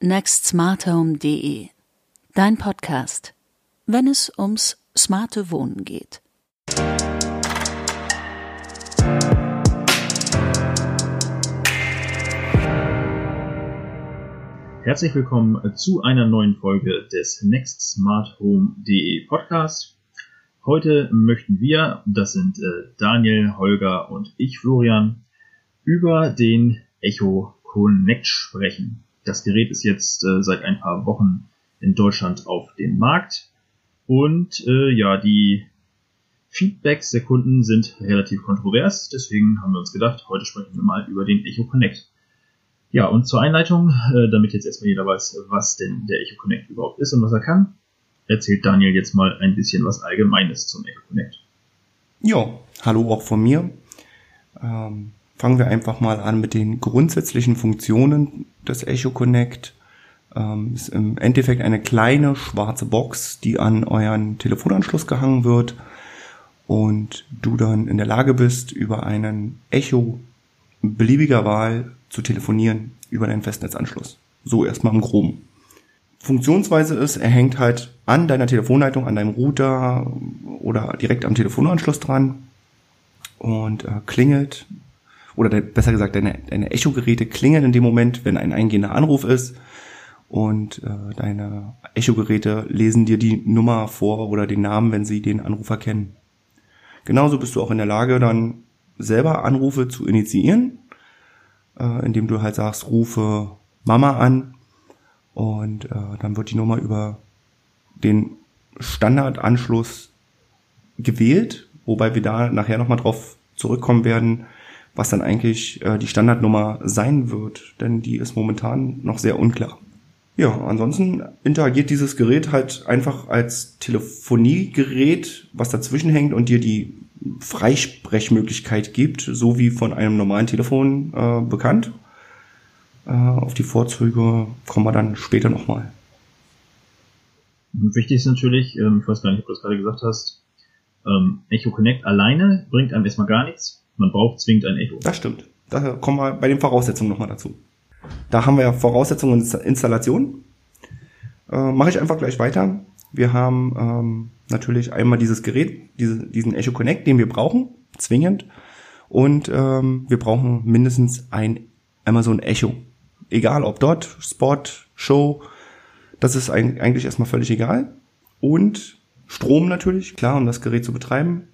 nextsmarthome.de. Dein Podcast, wenn es ums smarte Wohnen geht. Herzlich willkommen zu einer neuen Folge des nextsmarthome.de Podcast. Heute möchten wir, das sind äh, Daniel, Holger und ich, Florian, über den Echo Connect sprechen. Das Gerät ist jetzt äh, seit ein paar Wochen in Deutschland auf dem Markt. Und äh, ja, die Feedbacks der Kunden sind relativ kontrovers. Deswegen haben wir uns gedacht, heute sprechen wir mal über den Echo Connect. Ja, und zur Einleitung, äh, damit jetzt erstmal jeder weiß, was denn der Echo Connect überhaupt ist und was er kann, erzählt Daniel jetzt mal ein bisschen was Allgemeines zum Echo Connect. Ja, hallo auch von mir. Ähm, fangen wir einfach mal an mit den grundsätzlichen Funktionen des Echo Connect. Ähm, ist im Endeffekt eine kleine schwarze Box, die an euren Telefonanschluss gehangen wird und du dann in der Lage bist, über einen Echo beliebiger Wahl zu telefonieren über deinen Festnetzanschluss. So erstmal im Groben. Funktionsweise ist, er hängt halt an deiner Telefonleitung, an deinem Router oder direkt am Telefonanschluss dran und äh, klingelt oder besser gesagt, deine, deine Echo-Geräte klingeln in dem Moment, wenn ein eingehender Anruf ist und äh, deine Echo-Geräte lesen dir die Nummer vor oder den Namen, wenn sie den Anrufer kennen. Genauso bist du auch in der Lage, dann selber Anrufe zu initiieren, äh, indem du halt sagst, rufe Mama an und äh, dann wird die Nummer über den Standardanschluss gewählt, wobei wir da nachher nochmal drauf zurückkommen werden, was dann eigentlich äh, die Standardnummer sein wird, denn die ist momentan noch sehr unklar. Ja, ansonsten interagiert dieses Gerät halt einfach als Telefoniegerät, was dazwischen hängt und dir die Freisprechmöglichkeit gibt, so wie von einem normalen Telefon äh, bekannt. Äh, auf die Vorzüge kommen wir dann später nochmal. Wichtig ist natürlich, ähm, ich weiß gar nicht, ob du das gerade gesagt hast, ähm, Echo Connect alleine bringt einem erstmal gar nichts. Man braucht zwingend ein Echo. Das stimmt. Da kommen wir bei den Voraussetzungen nochmal dazu. Da haben wir ja Voraussetzungen und Installation. Äh, Mache ich einfach gleich weiter. Wir haben ähm, natürlich einmal dieses Gerät, diese, diesen Echo Connect, den wir brauchen, zwingend. Und ähm, wir brauchen mindestens ein Amazon Echo. Egal ob dort, Spot, Show, das ist eigentlich erstmal völlig egal. Und Strom natürlich, klar, um das Gerät zu betreiben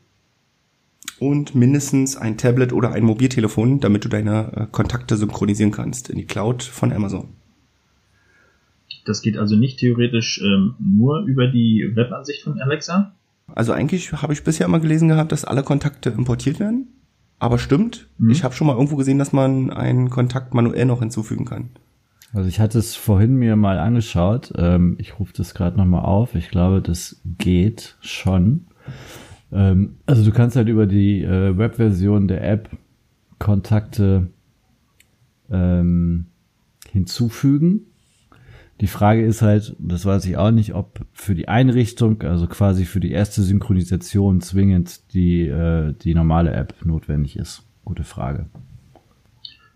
und mindestens ein Tablet oder ein Mobiltelefon, damit du deine äh, Kontakte synchronisieren kannst in die Cloud von Amazon. Das geht also nicht theoretisch ähm, nur über die Webansicht von Alexa? Also eigentlich habe ich bisher immer gelesen gehabt, dass alle Kontakte importiert werden. Aber stimmt, mhm. ich habe schon mal irgendwo gesehen, dass man einen Kontakt manuell noch hinzufügen kann. Also ich hatte es vorhin mir mal angeschaut. Ähm, ich rufe das gerade nochmal auf. Ich glaube, das geht schon. Ähm, also du kannst halt über die äh, Webversion der App Kontakte ähm, hinzufügen. Die Frage ist halt, das weiß ich auch nicht, ob für die Einrichtung, also quasi für die erste Synchronisation zwingend die, äh, die normale App notwendig ist. Gute Frage.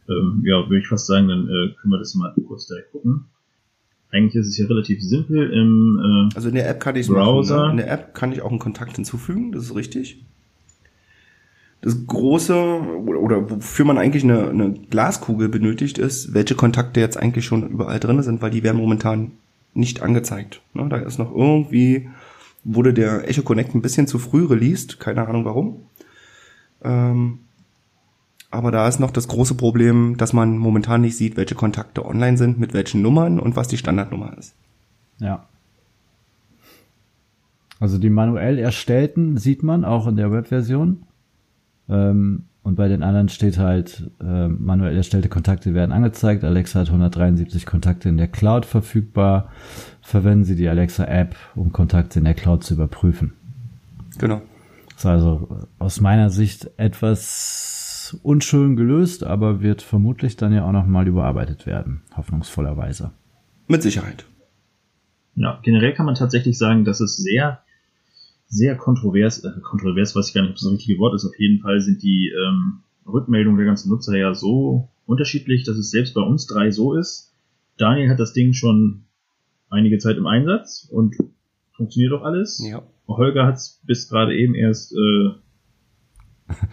Ähm, ja, würde ich fast sagen, dann äh, können wir das mal kurz direkt gucken. Eigentlich ist es ja relativ simpel im äh, Also in der App kann ich Browser. Machen, ne? In der App kann ich auch einen Kontakt hinzufügen, das ist richtig. Das große oder wofür man eigentlich eine, eine Glaskugel benötigt ist, welche Kontakte jetzt eigentlich schon überall drin sind, weil die werden momentan nicht angezeigt. Ne? Da ist noch irgendwie wurde der Echo Connect ein bisschen zu früh released, keine Ahnung warum. Ähm, aber da ist noch das große Problem, dass man momentan nicht sieht, welche Kontakte online sind, mit welchen Nummern und was die Standardnummer ist. Ja. Also die manuell erstellten sieht man auch in der Webversion. Ähm, und bei den anderen steht halt, äh, manuell erstellte Kontakte werden angezeigt. Alexa hat 173 Kontakte in der Cloud verfügbar. Verwenden Sie die Alexa-App, um Kontakte in der Cloud zu überprüfen. Genau. Das ist also aus meiner Sicht etwas unschön gelöst, aber wird vermutlich dann ja auch nochmal überarbeitet werden, hoffnungsvollerweise. Mit Sicherheit. Ja, generell kann man tatsächlich sagen, dass es sehr, sehr kontrovers, äh, kontrovers, weiß ich gar nicht, ob das das richtige Wort ist, auf jeden Fall sind die ähm, Rückmeldungen der ganzen Nutzer ja so unterschiedlich, dass es selbst bei uns drei so ist, Daniel hat das Ding schon einige Zeit im Einsatz und funktioniert doch alles. Ja. Holger hat es bis gerade eben erst äh,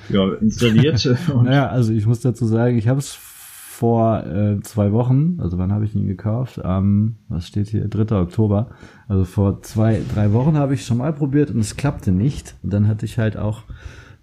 ja, installiert. naja, also ich muss dazu sagen, ich habe es vor äh, zwei Wochen, also wann habe ich ihn gekauft? Am, was steht hier, 3. Oktober. Also vor zwei, drei Wochen habe ich schon mal probiert und es klappte nicht. Und dann hatte ich halt auch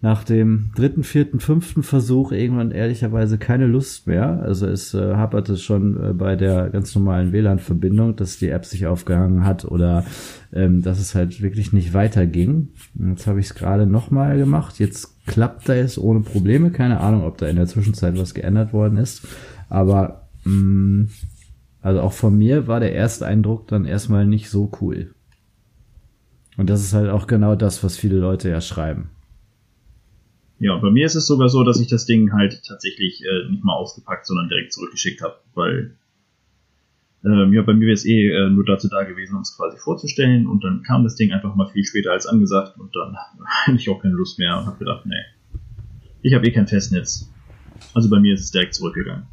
nach dem dritten, vierten, fünften Versuch irgendwann ehrlicherweise keine Lust mehr. Also es äh, haperte schon äh, bei der ganz normalen WLAN-Verbindung, dass die App sich aufgehangen hat oder ähm, dass es halt wirklich nicht weiterging. Jetzt habe ich es gerade nochmal gemacht. Jetzt klappt da es ohne Probleme. Keine Ahnung, ob da in der Zwischenzeit was geändert worden ist. Aber mh, mm, also auch von mir war der erste Eindruck dann erstmal nicht so cool. Und das ist halt auch genau das, was viele Leute ja schreiben. Ja, bei mir ist es sogar so, dass ich das Ding halt tatsächlich äh, nicht mal ausgepackt, sondern direkt zurückgeschickt habe, weil ähm, ja, bei mir wäre es eh äh, nur dazu da gewesen, um es quasi vorzustellen und dann kam das Ding einfach mal viel später als angesagt und dann hatte ich auch keine Lust mehr und habe gedacht, nee, ich habe eh kein Festnetz. Also bei mir ist es direkt zurückgegangen.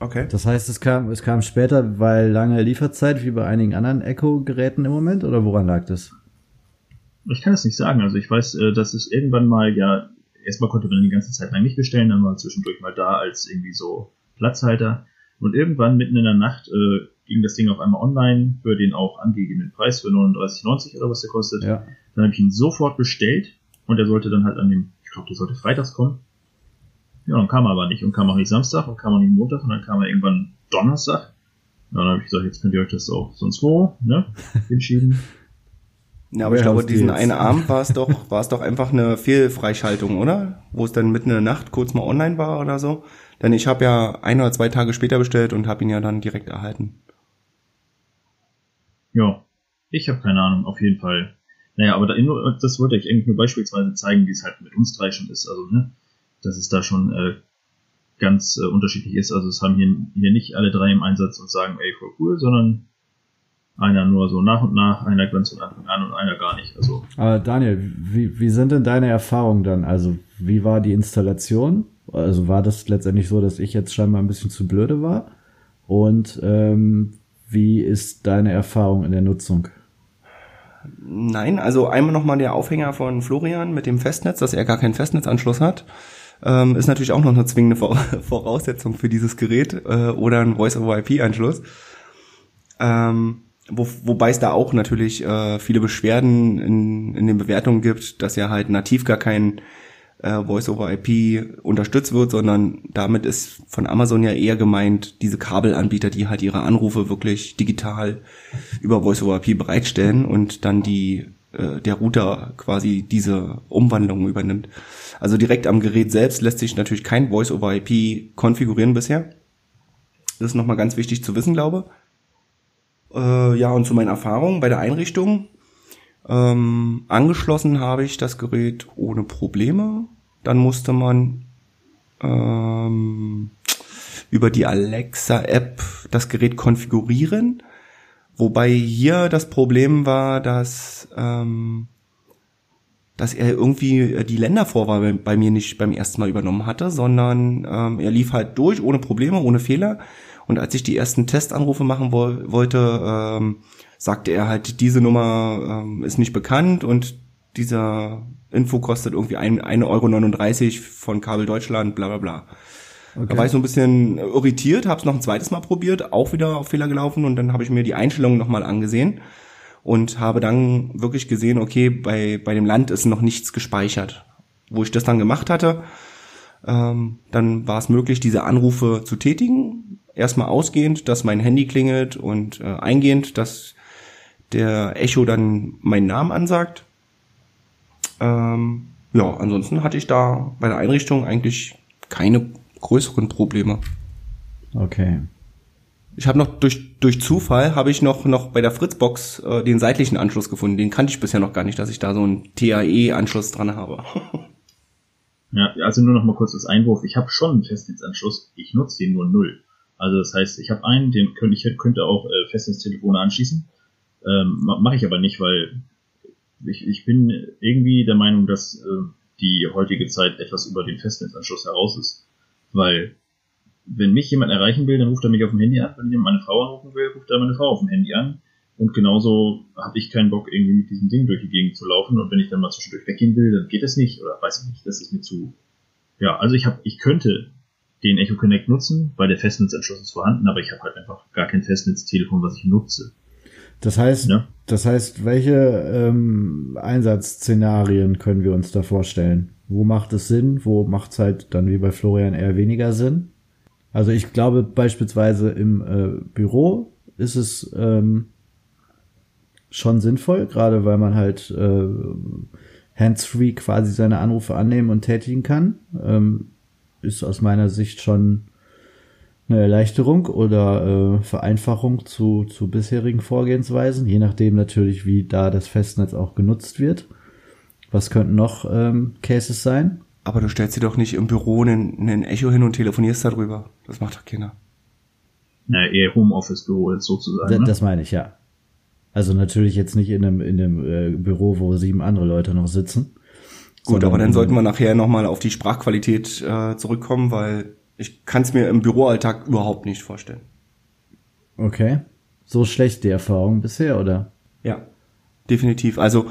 Okay. Das heißt, es kam, es kam später, weil lange Lieferzeit, wie bei einigen anderen Echo-Geräten im Moment, oder woran lag das? Ich kann es nicht sagen. Also ich weiß, äh, dass es irgendwann mal ja erstmal konnte man die ganze Zeit lang nicht bestellen, dann war zwischendurch mal da als irgendwie so Platzhalter. Und irgendwann mitten in der Nacht äh, ging das Ding auf einmal online für den auch angegebenen Preis für 39,90 oder was der kostet. Ja. Dann habe ich ihn sofort bestellt und er sollte dann halt an dem, ich glaube, der sollte freitags kommen. Ja, dann kam er aber nicht und kam auch nicht Samstag und kam auch nicht Montag und dann kam er irgendwann Donnerstag. Ja, dann habe ich gesagt, jetzt könnt ihr euch das auch sonst wo, ne, hinschieben. Ja, aber ich glaube, diesen einen Abend war es doch, war es doch einfach eine Fehlfreischaltung, oder? Wo es dann mitten in der Nacht kurz mal online war oder so. Denn ich habe ja ein oder zwei Tage später bestellt und habe ihn ja dann direkt erhalten. Ja, ich habe keine Ahnung, auf jeden Fall. Naja, aber da, das wollte ich eigentlich nur beispielsweise zeigen, wie es halt mit uns drei schon ist. Also, ne, dass es da schon äh, ganz äh, unterschiedlich ist. Also es haben hier, hier nicht alle drei im Einsatz und sagen, ey, voll cool, sondern einer nur so nach und nach, einer ganz von Anfang an und einer gar nicht. Also. Aber Daniel, wie, wie sind denn deine Erfahrungen dann? Also, wie war die Installation? Also war das letztendlich so, dass ich jetzt scheinbar ein bisschen zu blöde war? Und ähm, wie ist deine Erfahrung in der Nutzung? Nein, also einmal nochmal der Aufhänger von Florian mit dem Festnetz, dass er gar keinen Festnetzanschluss hat. Ähm, ist natürlich auch noch eine zwingende Voraussetzung für dieses Gerät äh, oder ein Voice-over-IP-Anschluss. Ähm, wo, wobei es da auch natürlich äh, viele Beschwerden in, in den Bewertungen gibt, dass ja halt nativ gar kein äh, Voice-over-IP unterstützt wird, sondern damit ist von Amazon ja eher gemeint, diese Kabelanbieter, die halt ihre Anrufe wirklich digital über Voice-over-IP bereitstellen und dann die äh, der Router quasi diese Umwandlung übernimmt. Also direkt am Gerät selbst lässt sich natürlich kein Voice-over-IP konfigurieren bisher. Das ist nochmal ganz wichtig zu wissen, glaube ich. Äh, ja, und zu meinen Erfahrungen bei der Einrichtung. Ähm, angeschlossen habe ich das Gerät ohne Probleme. Dann musste man ähm, über die Alexa-App das Gerät konfigurieren. Wobei hier das Problem war, dass, ähm, dass er irgendwie die Ländervorwahl bei mir nicht beim ersten Mal übernommen hatte, sondern ähm, er lief halt durch ohne Probleme, ohne Fehler. Und als ich die ersten Testanrufe machen wo wollte, ähm, sagte er halt, diese Nummer ähm, ist nicht bekannt und dieser Info kostet irgendwie 1,39 Euro von Kabel Deutschland, bla bla bla. Okay. Da war ich so ein bisschen irritiert, habe es noch ein zweites Mal probiert, auch wieder auf Fehler gelaufen und dann habe ich mir die Einstellungen nochmal angesehen und habe dann wirklich gesehen, okay, bei, bei dem Land ist noch nichts gespeichert. Wo ich das dann gemacht hatte, ähm, dann war es möglich, diese Anrufe zu tätigen erstmal ausgehend, dass mein Handy klingelt und äh, eingehend, dass der Echo dann meinen Namen ansagt. Ähm, ja, ansonsten hatte ich da bei der Einrichtung eigentlich keine größeren Probleme. Okay. Ich habe noch durch durch Zufall habe ich noch noch bei der Fritzbox äh, den seitlichen Anschluss gefunden. Den kannte ich bisher noch gar nicht, dass ich da so einen TAE-Anschluss dran habe. ja, also nur noch mal kurz das Einwurf. Ich habe schon einen Festnetzanschluss. Ich nutze den nur null. Also das heißt, ich habe einen, den könnte ich könnte auch äh, Festnetztelefone anschließen. Ähm, Mache ich aber nicht, weil ich, ich bin irgendwie der Meinung, dass äh, die heutige Zeit etwas über den Festnetzanschluss heraus ist. Weil wenn mich jemand erreichen will, dann ruft er mich auf dem Handy an. Wenn ich meine Frau anrufen will, ruft er meine Frau auf dem Handy an. Und genauso habe ich keinen Bock, irgendwie mit diesem Ding durch die Gegend zu laufen. Und wenn ich dann mal zwischendurch weggehen will, dann geht das nicht. Oder weiß ich nicht, das ist mir zu. Ja, also ich habe, ich könnte den Echo Connect nutzen, weil der Festnetzanschluss ist vorhanden, aber ich habe halt einfach gar kein Festnetztelefon, was ich nutze. Das heißt, ja? das heißt, welche ähm, Einsatzszenarien können wir uns da vorstellen? Wo macht es Sinn? Wo macht es halt dann wie bei Florian eher weniger Sinn? Also ich glaube beispielsweise im äh, Büro ist es ähm, schon sinnvoll, gerade weil man halt äh, hands-free quasi seine Anrufe annehmen und tätigen kann. Ähm, ist aus meiner Sicht schon eine Erleichterung oder äh, Vereinfachung zu, zu bisherigen Vorgehensweisen, je nachdem natürlich, wie da das Festnetz auch genutzt wird. Was könnten noch ähm, Cases sein? Aber du stellst dir doch nicht im Büro einen, einen Echo hin und telefonierst darüber. Das macht doch keiner. Na, eher Homeoffice-Büro jetzt sozusagen. Das, ne? das meine ich, ja. Also natürlich jetzt nicht in einem, in einem äh, Büro, wo sieben andere Leute noch sitzen. Gut, aber dann sollten wir nachher nochmal auf die Sprachqualität äh, zurückkommen, weil ich kann es mir im Büroalltag überhaupt nicht vorstellen. Okay. So schlecht die Erfahrung bisher, oder? Ja, definitiv. Also,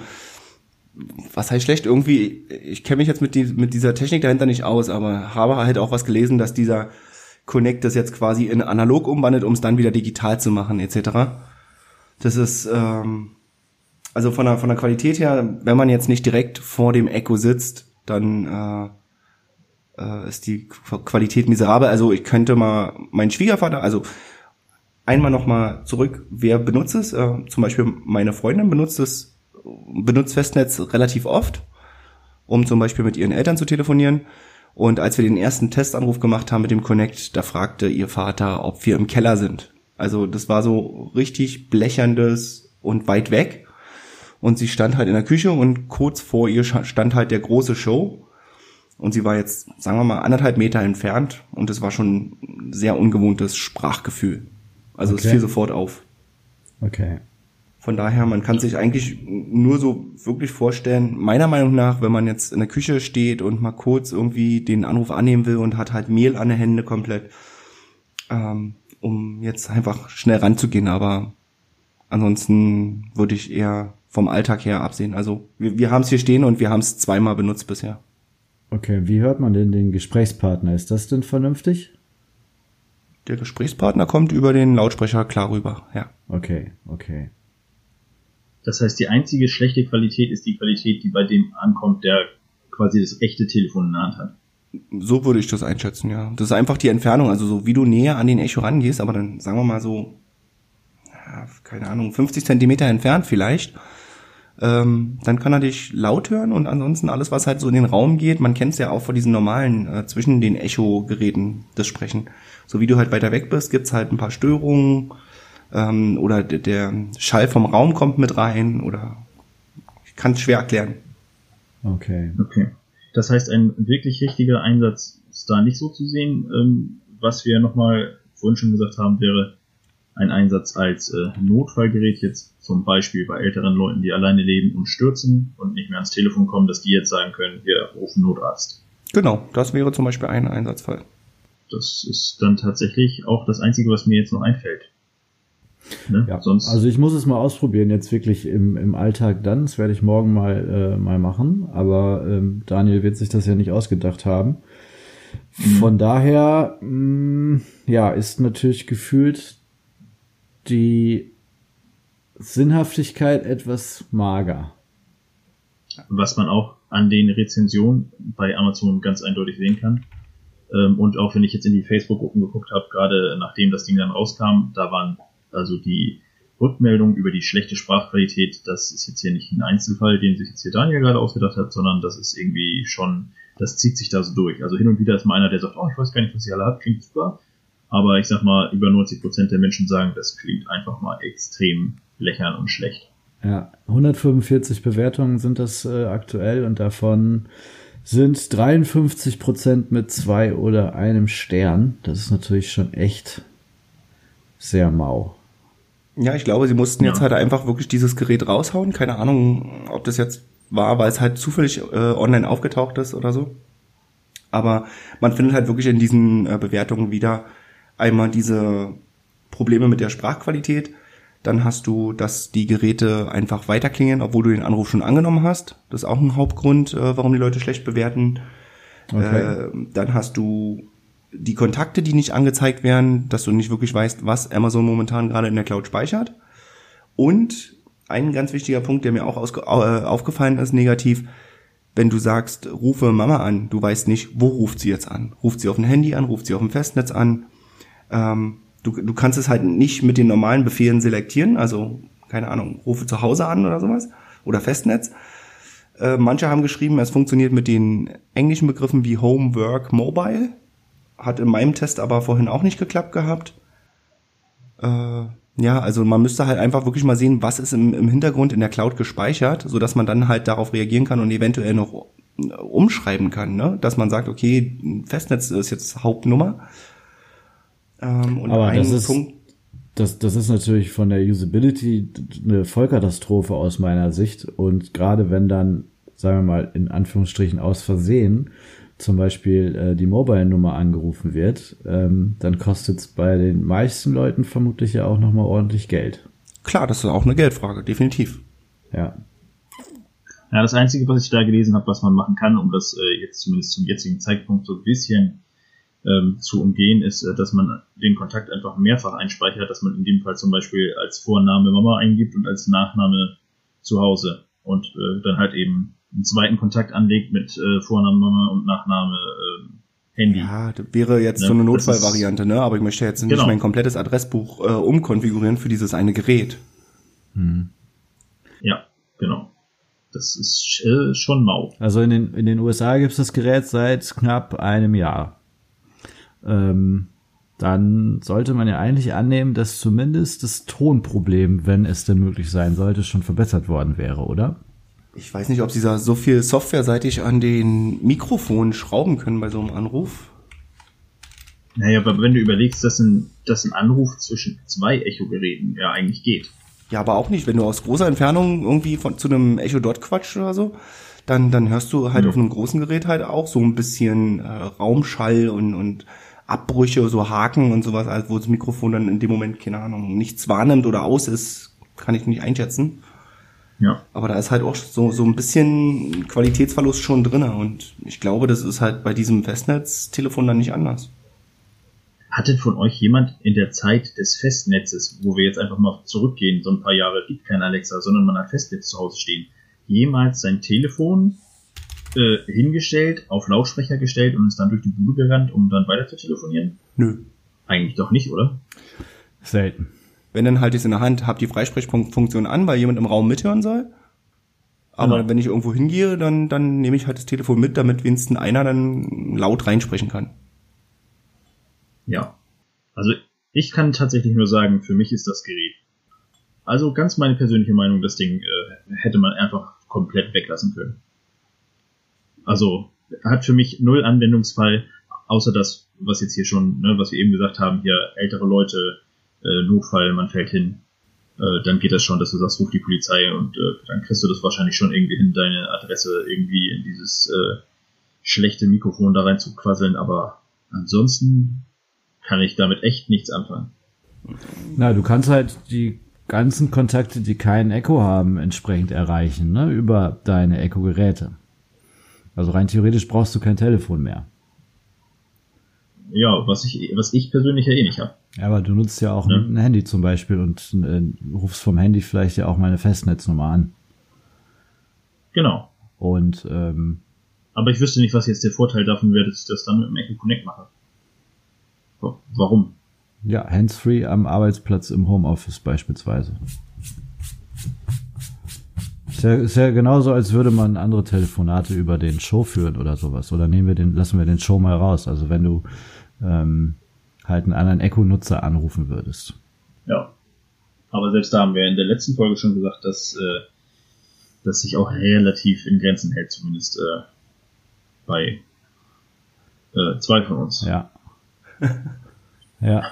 was heißt schlecht? Irgendwie, ich kenne mich jetzt mit, die, mit dieser Technik dahinter nicht aus, aber habe halt auch was gelesen, dass dieser Connect das jetzt quasi in analog umwandelt, um es dann wieder digital zu machen, etc. Das ist, ähm, also von der, von der Qualität her, wenn man jetzt nicht direkt vor dem Echo sitzt, dann äh, äh, ist die Qualität miserabel. Also ich könnte mal meinen Schwiegervater, also einmal noch mal zurück, wer benutzt es? Äh, zum Beispiel meine Freundin benutzt es, benutzt Festnetz relativ oft, um zum Beispiel mit ihren Eltern zu telefonieren. Und als wir den ersten Testanruf gemacht haben mit dem Connect, da fragte ihr Vater, ob wir im Keller sind. Also das war so richtig blecherndes und weit weg. Und sie stand halt in der Küche und kurz vor ihr stand halt der große Show. Und sie war jetzt, sagen wir mal, anderthalb Meter entfernt und es war schon ein sehr ungewohntes Sprachgefühl. Also okay. es fiel sofort auf. Okay. Von daher, man kann sich eigentlich nur so wirklich vorstellen, meiner Meinung nach, wenn man jetzt in der Küche steht und mal kurz irgendwie den Anruf annehmen will und hat halt Mehl an den Händen komplett, ähm, um jetzt einfach schnell ranzugehen. Aber ansonsten würde ich eher vom Alltag her absehen. Also wir, wir haben es hier stehen und wir haben es zweimal benutzt bisher. Okay, wie hört man denn den Gesprächspartner? Ist das denn vernünftig? Der Gesprächspartner kommt über den Lautsprecher klar rüber, ja. Okay, okay. Das heißt, die einzige schlechte Qualität ist die Qualität, die bei dem ankommt, der quasi das echte Telefon in der Hand hat. So würde ich das einschätzen, ja. Das ist einfach die Entfernung, also so wie du näher an den Echo rangehst, aber dann sagen wir mal so, keine Ahnung, 50 Zentimeter entfernt vielleicht ähm, dann kann er dich laut hören und ansonsten alles, was halt so in den Raum geht, man kennt es ja auch von diesen normalen, äh, zwischen den Echo-Geräten, das Sprechen. So wie du halt weiter weg bist, gibt's halt ein paar Störungen ähm, oder der Schall vom Raum kommt mit rein oder ich kann es schwer erklären. Okay. Okay. Das heißt, ein wirklich richtiger Einsatz ist da nicht so zu sehen. Ähm, was wir nochmal vorhin schon gesagt haben, wäre ein Einsatz als äh, Notfallgerät jetzt zum Beispiel bei älteren Leuten, die alleine leben und stürzen und nicht mehr ans Telefon kommen, dass die jetzt sagen können, wir rufen Notarzt. Genau, das wäre zum Beispiel ein Einsatzfall. Das ist dann tatsächlich auch das Einzige, was mir jetzt noch einfällt. Ne? Ja, Sonst also ich muss es mal ausprobieren, jetzt wirklich im, im Alltag dann. Das werde ich morgen mal, äh, mal machen. Aber ähm, Daniel wird sich das ja nicht ausgedacht haben. Mhm. Von daher, mh, mm, ja, ist natürlich gefühlt die Sinnhaftigkeit etwas mager. Was man auch an den Rezensionen bei Amazon ganz eindeutig sehen kann. Ähm, und auch wenn ich jetzt in die Facebook-Gruppen geguckt habe, gerade nachdem das Ding dann rauskam, da waren also die Rückmeldungen über die schlechte Sprachqualität, das ist jetzt hier nicht ein Einzelfall, den sich jetzt hier Daniel gerade ausgedacht hat, sondern das ist irgendwie schon, das zieht sich da so durch. Also hin und wieder ist mal einer, der sagt, oh, ich weiß gar nicht, was ihr alle habt, klingt super. Aber ich sag mal, über 90 Prozent der Menschen sagen, das klingt einfach mal extrem lächern und schlecht. Ja, 145 Bewertungen sind das äh, aktuell und davon sind 53 Prozent mit zwei oder einem Stern. Das ist natürlich schon echt sehr mau. Ja, ich glaube, sie mussten ja. jetzt halt einfach wirklich dieses Gerät raushauen. Keine Ahnung, ob das jetzt war, weil es halt zufällig äh, online aufgetaucht ist oder so. Aber man findet halt wirklich in diesen äh, Bewertungen wieder einmal diese Probleme mit der Sprachqualität. Dann hast du, dass die Geräte einfach weiterklingen, obwohl du den Anruf schon angenommen hast. Das ist auch ein Hauptgrund, äh, warum die Leute schlecht bewerten. Okay. Äh, dann hast du die Kontakte, die nicht angezeigt werden, dass du nicht wirklich weißt, was Amazon momentan gerade in der Cloud speichert. Und ein ganz wichtiger Punkt, der mir auch äh, aufgefallen ist, negativ, wenn du sagst, rufe Mama an, du weißt nicht, wo ruft sie jetzt an. Ruft sie auf dem Handy an, ruft sie auf dem Festnetz an. Ähm, du, du kannst es halt nicht mit den normalen Befehlen selektieren, also keine Ahnung, rufe zu Hause an oder sowas oder Festnetz. Äh, manche haben geschrieben, es funktioniert mit den englischen Begriffen wie Home, Work, Mobile. Hat in meinem Test aber vorhin auch nicht geklappt gehabt. Äh, ja, also man müsste halt einfach wirklich mal sehen, was ist im, im Hintergrund in der Cloud gespeichert, so dass man dann halt darauf reagieren kann und eventuell noch umschreiben kann, ne? dass man sagt, okay, Festnetz ist jetzt Hauptnummer. Ähm, und Aber das ist, Punkt, das, das ist natürlich von der Usability eine Vollkatastrophe aus meiner Sicht. Und gerade wenn dann, sagen wir mal, in Anführungsstrichen aus Versehen zum Beispiel äh, die Mobile-Nummer angerufen wird, ähm, dann kostet es bei den meisten Leuten vermutlich ja auch nochmal ordentlich Geld. Klar, das ist auch eine Geldfrage, definitiv. Ja. Ja, das Einzige, was ich da gelesen habe, was man machen kann, um das äh, jetzt zumindest zum jetzigen Zeitpunkt so ein bisschen ähm, zu umgehen, ist, äh, dass man den Kontakt einfach mehrfach einspeichert, dass man in dem Fall zum Beispiel als Vorname Mama eingibt und als Nachname zu Hause und äh, dann halt eben einen zweiten Kontakt anlegt mit äh, Vorname Mama und Nachname äh, Handy. Ja, das wäre jetzt ja, so eine Notfallvariante, ne? Aber ich möchte jetzt nicht genau. mein komplettes Adressbuch äh, umkonfigurieren für dieses eine Gerät. Hm. Ja, genau. Das ist äh, schon mau. Also in den, in den USA gibt es das Gerät seit knapp einem Jahr. Ähm, dann sollte man ja eigentlich annehmen, dass zumindest das Tonproblem, wenn es denn möglich sein sollte, schon verbessert worden wäre, oder? Ich weiß nicht, ob sie da so viel softwareseitig an den Mikrofonen schrauben können bei so einem Anruf. Naja, aber wenn du überlegst, dass ein, dass ein Anruf zwischen zwei Echo-Geräten ja eigentlich geht. Ja, aber auch nicht, wenn du aus großer Entfernung irgendwie von, zu einem Echo Dot quatsch oder so, dann, dann hörst du halt mhm. auf einem großen Gerät halt auch so ein bisschen äh, Raumschall und, und Abbrüche, so Haken und sowas, also wo das Mikrofon dann in dem Moment, keine Ahnung, nichts wahrnimmt oder aus ist, kann ich nicht einschätzen. Ja. Aber da ist halt auch so, so ein bisschen Qualitätsverlust schon drinne und ich glaube, das ist halt bei diesem Festnetztelefon dann nicht anders. Hatte von euch jemand in der Zeit des Festnetzes, wo wir jetzt einfach mal zurückgehen, so ein paar Jahre gibt kein Alexa, sondern man hat Festnetz zu Hause stehen, jemals sein Telefon äh, hingestellt, auf Lautsprecher gestellt und ist dann durch die Bude gerannt, um dann weiter zu telefonieren? Nö. Eigentlich doch nicht, oder? Selten. Wenn dann halt ich in der Hand, habe die Freisprechfunktion an, weil jemand im Raum mithören soll. Aber genau. wenn ich irgendwo hingehe, dann, dann nehme ich halt das Telefon mit, damit wenigstens einer dann laut reinsprechen kann. Ja. Also ich kann tatsächlich nur sagen, für mich ist das Gerät. Also ganz meine persönliche Meinung, das Ding äh, hätte man einfach komplett weglassen können. Also hat für mich null Anwendungsfall, außer das, was jetzt hier schon, ne, was wir eben gesagt haben, hier ältere Leute, äh, Notfall, man fällt hin, äh, dann geht das schon, dass du sagst, ruf die Polizei und äh, dann kriegst du das wahrscheinlich schon irgendwie hin, deine Adresse irgendwie in dieses äh, schlechte Mikrofon da rein zu quasseln, aber ansonsten kann ich damit echt nichts anfangen. Na, du kannst halt die ganzen Kontakte, die keinen Echo haben, entsprechend erreichen, ne, über deine Echo-Geräte. Also rein theoretisch brauchst du kein Telefon mehr. Ja, was ich, was ich persönlich ja eh nicht habe. Ja, aber du nutzt ja auch ja. ein Handy zum Beispiel und äh, rufst vom Handy vielleicht ja auch meine Festnetznummer an. Genau. Und ähm, aber ich wüsste nicht, was jetzt der Vorteil davon wäre, dass ich das dann mit dem Echo Connect mache. Warum? Ja, handsfree am Arbeitsplatz im Homeoffice beispielsweise. Ist ja, ist ja genauso, als würde man andere Telefonate über den Show führen oder sowas. Oder nehmen wir den, lassen wir den Show mal raus. Also wenn du ähm, halt einen anderen Echo-Nutzer anrufen würdest. Ja. Aber selbst da haben wir in der letzten Folge schon gesagt, dass äh, das sich auch relativ in Grenzen hält, zumindest äh, bei äh, zwei von uns. Ja. ja.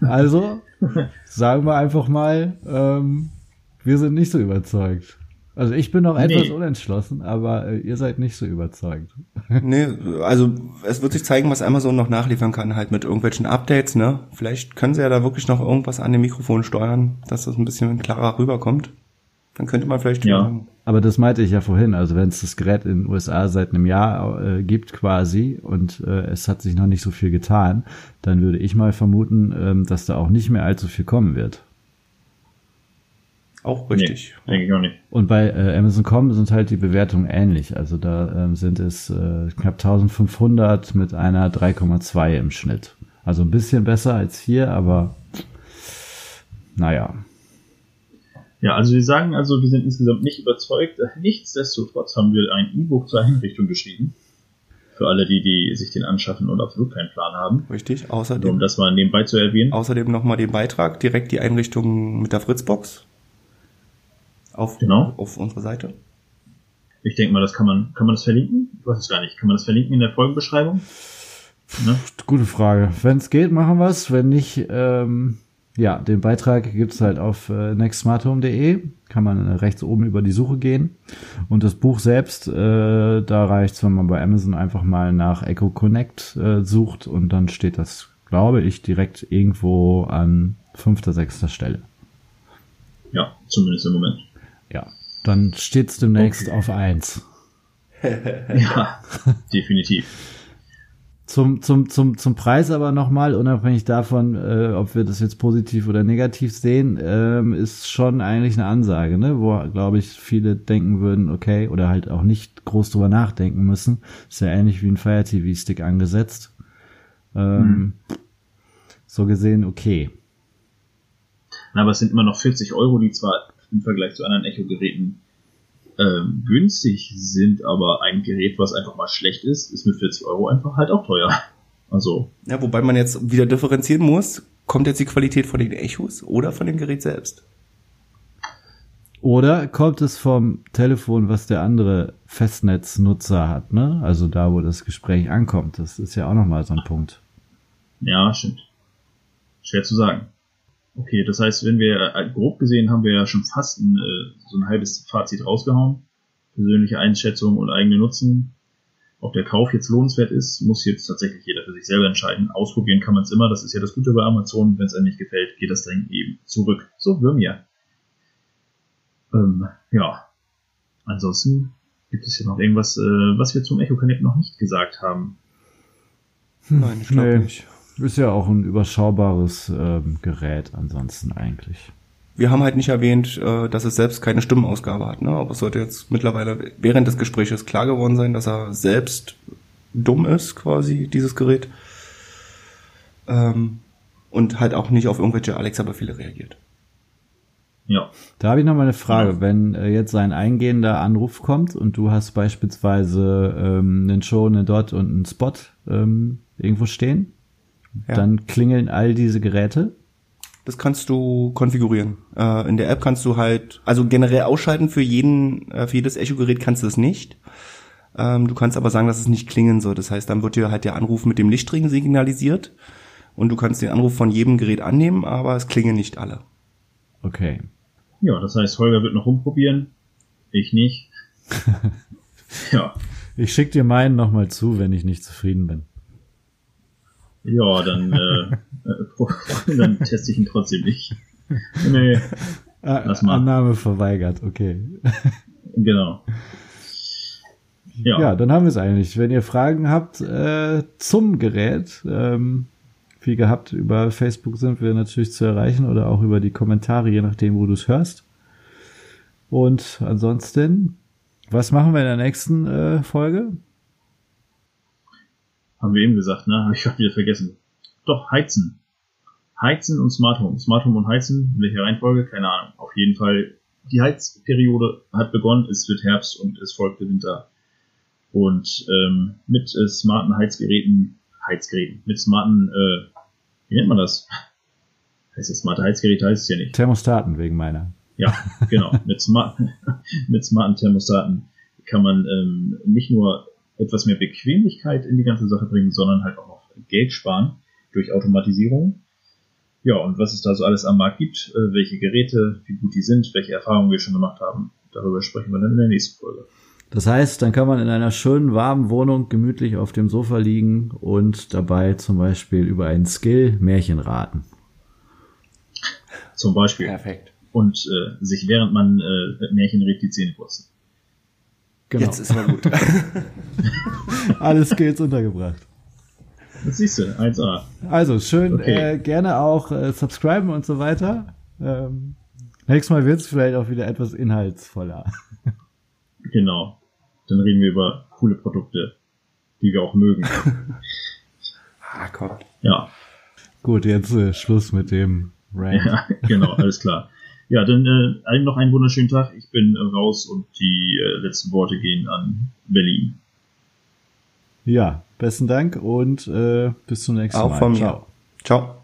also, sagen wir einfach mal, ähm, wir sind nicht so überzeugt. Also ich bin noch etwas nee. unentschlossen, aber äh, ihr seid nicht so überzeugt. Nee, also es wird sich zeigen, was Amazon noch nachliefern kann, halt mit irgendwelchen Updates, ne? Vielleicht können sie ja da wirklich noch irgendwas an dem Mikrofon steuern, dass das ein bisschen klarer rüberkommt. Dann könnte man vielleicht ja. Aber das meinte ich ja vorhin. Also wenn es das Gerät in den USA seit einem Jahr äh, gibt quasi und äh, es hat sich noch nicht so viel getan, dann würde ich mal vermuten, ähm, dass da auch nicht mehr allzu viel kommen wird. Auch richtig. Nee, denke ich auch nicht. Und bei äh, Amazon.com sind halt die Bewertungen ähnlich. Also da ähm, sind es äh, knapp 1500 mit einer 3,2 im Schnitt. Also ein bisschen besser als hier, aber naja. Ja, also wir sagen also, wir sind insgesamt nicht überzeugt. Nichtsdestotrotz haben wir ein E-Book zur Einrichtung geschrieben. Für alle, die, die sich den anschaffen und absolut keinen Plan haben. Richtig, außerdem. Um das mal nebenbei zu erwähnen. Außerdem nochmal den Beitrag, direkt die Einrichtung mit der Fritzbox. Auf, genau. auf unserer Seite. Ich denke mal, das kann man, kann man das verlinken? Ich weiß es gar nicht. Kann man das verlinken in der Folgenbeschreibung? Ne? Gute Frage. Wenn es geht, machen wir es. Wenn nicht, ähm, ja, den Beitrag gibt's halt auf äh, nextsmarthome.de. Kann man äh, rechts oben über die Suche gehen. Und das Buch selbst, äh, da reicht's, wenn man bei Amazon einfach mal nach Echo Connect äh, sucht und dann steht das, glaube ich, direkt irgendwo an fünfter, sechster Stelle. Ja, zumindest im Moment. Ja, dann steht's demnächst okay. auf eins. ja, definitiv. Zum, zum, zum, zum Preis aber nochmal, unabhängig davon, äh, ob wir das jetzt positiv oder negativ sehen, ähm, ist schon eigentlich eine Ansage, ne? wo, glaube ich, viele denken würden, okay, oder halt auch nicht groß drüber nachdenken müssen. Ist ja ähnlich wie ein Fire TV-Stick angesetzt. Ähm, hm. So gesehen, okay. Na, aber es sind immer noch 40 Euro, die zwar im Vergleich zu anderen Echo-Geräten ähm, günstig sind, aber ein Gerät, was einfach mal schlecht ist, ist mit 40 Euro einfach halt auch teuer. Also. Ja, wobei man jetzt wieder differenzieren muss, kommt jetzt die Qualität von den Echos oder von dem Gerät selbst? Oder kommt es vom Telefon, was der andere Festnetznutzer hat, ne? Also da, wo das Gespräch ankommt. Das ist ja auch nochmal so ein Punkt. Ja, stimmt. Schwer zu sagen. Okay, das heißt, wenn wir äh, grob gesehen haben wir ja schon fast ein, äh, so ein halbes Fazit rausgehauen. Persönliche Einschätzung und eigene Nutzen. Ob der Kauf jetzt lohnenswert ist, muss jetzt tatsächlich jeder für sich selber entscheiden. Ausprobieren kann man es immer, das ist ja das Gute bei Amazon. Wenn es einem nicht gefällt, geht das Ding eben zurück. So wir mir. Ähm, ja. Ansonsten gibt es hier noch irgendwas, äh, was wir zum Echo Connect noch nicht gesagt haben. Nein, ich glaube nee. nicht. Ist ja auch ein überschaubares ähm, Gerät ansonsten eigentlich. Wir haben halt nicht erwähnt, äh, dass es selbst keine Stimmenausgabe hat, ne? Aber es sollte jetzt mittlerweile während des Gespräches klar geworden sein, dass er selbst dumm ist, quasi, dieses Gerät. Ähm, und halt auch nicht auf irgendwelche Alexa-Befehle reagiert. Ja. Da habe ich noch mal eine Frage. Ja. Wenn äh, jetzt ein eingehender Anruf kommt und du hast beispielsweise ähm, einen Show, eine Dot und einen Spot ähm, irgendwo stehen, ja. Dann klingeln all diese Geräte. Das kannst du konfigurieren. Äh, in der App kannst du halt, also generell ausschalten für jeden, äh, für jedes Echo-Gerät kannst du es nicht. Ähm, du kannst aber sagen, dass es nicht klingen soll. Das heißt, dann wird dir halt der Anruf mit dem Lichtring signalisiert und du kannst den Anruf von jedem Gerät annehmen, aber es klingen nicht alle. Okay. Ja, das heißt, Holger wird noch rumprobieren. Ich nicht. ja. Ich schick dir meinen nochmal zu, wenn ich nicht zufrieden bin. Ja, dann, äh, äh dann teste ich ihn trotzdem nicht. Nee. Ah, lass mal. Annahme verweigert, okay. Genau. Ja. ja, dann haben wir es eigentlich. Wenn ihr Fragen habt äh, zum Gerät, ähm, wie gehabt, über Facebook sind wir natürlich zu erreichen oder auch über die Kommentare, je nachdem, wo du es hörst. Und ansonsten, was machen wir in der nächsten äh, Folge? Haben wir eben gesagt, ne? Habe ich gerade wieder vergessen. Doch, Heizen. Heizen und Smart Home. Smart Home und Heizen, in welcher Reihenfolge? Keine Ahnung. Auf jeden Fall, die Heizperiode hat begonnen, es wird Herbst und es folgt der Winter. Und ähm, mit äh, smarten Heizgeräten, Heizgeräten, mit smarten, äh, wie nennt man das? Heißt das smarte Heizgeräte heißt es ja nicht. Thermostaten wegen meiner. Ja, genau. mit, smart, mit smarten Thermostaten kann man ähm, nicht nur etwas mehr Bequemlichkeit in die ganze Sache bringen, sondern halt auch noch Geld sparen durch Automatisierung. Ja, und was es da so alles am Markt gibt, äh, welche Geräte, wie gut die sind, welche Erfahrungen wir schon gemacht haben, darüber sprechen wir dann in der nächsten Folge. Das heißt, dann kann man in einer schönen, warmen Wohnung gemütlich auf dem Sofa liegen und dabei zum Beispiel über einen Skill Märchen raten. Zum Beispiel. Perfekt. Und äh, sich während man äh, Märchen rät, die Zähne putzen. Genau. Jetzt ist mal gut. Alle Skills untergebracht. Das siehst du, 1A. Also schön, okay. äh, gerne auch äh, subscriben und so weiter. Ähm, nächstes Mal wird es vielleicht auch wieder etwas inhaltsvoller. Genau. Dann reden wir über coole Produkte, die wir auch mögen. ah, komm. Ja. Gut, jetzt äh, Schluss mit dem Rant. Ja, genau, alles klar. Ja, dann äh, allen noch einen wunderschönen Tag. Ich bin äh, raus und die äh, letzten Worte gehen an Berlin. Ja, besten Dank und äh, bis zum nächsten Auch Mal. Auch von mir. Ciao. Ciao.